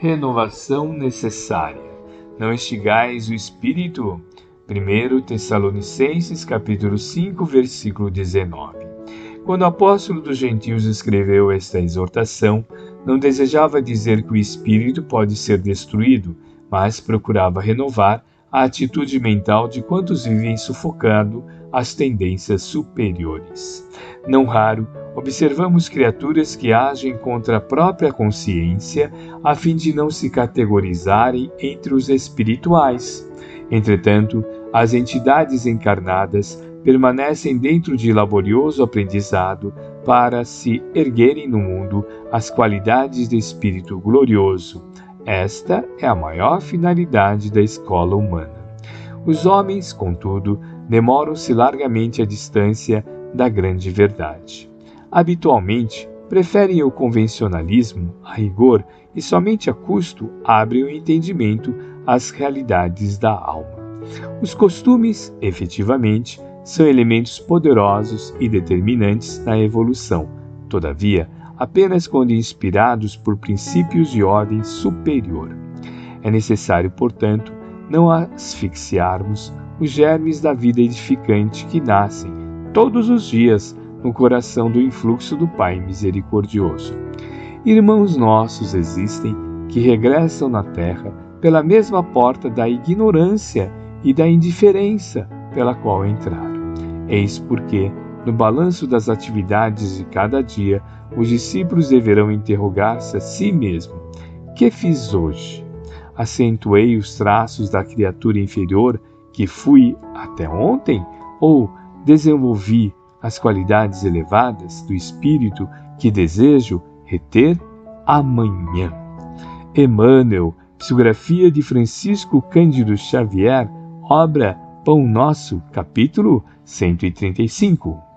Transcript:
renovação necessária. Não estigais o espírito. 1 Tessalonicenses capítulo 5, versículo 19. Quando o apóstolo dos gentios escreveu esta exortação, não desejava dizer que o espírito pode ser destruído, mas procurava renovar a atitude mental de quantos vivem sufocando as tendências superiores. Não raro, observamos criaturas que agem contra a própria consciência a fim de não se categorizarem entre os espirituais. Entretanto, as entidades encarnadas permanecem dentro de laborioso aprendizado para se erguerem no mundo as qualidades de espírito glorioso. Esta é a maior finalidade da escola humana. Os homens, contudo, demoram-se largamente à distância da grande verdade. Habitualmente, preferem o convencionalismo a rigor e somente a custo abrem o entendimento às realidades da alma. Os costumes, efetivamente, são elementos poderosos e determinantes na evolução. Todavia, apenas quando inspirados por princípios de ordem superior. É necessário, portanto, não asfixiarmos os germes da vida edificante que nascem todos os dias no coração do influxo do Pai misericordioso. Irmãos nossos existem que regressam na terra pela mesma porta da ignorância e da indiferença pela qual entraram. Eis porque, no balanço das atividades de cada dia, os discípulos deverão interrogar-se a si mesmo: Que fiz hoje? Acentuei os traços da criatura inferior que fui até ontem? Ou desenvolvi as qualidades elevadas do espírito que desejo reter amanhã? Emmanuel, psicografia de Francisco Cândido Xavier, obra Pão Nosso, capítulo 135.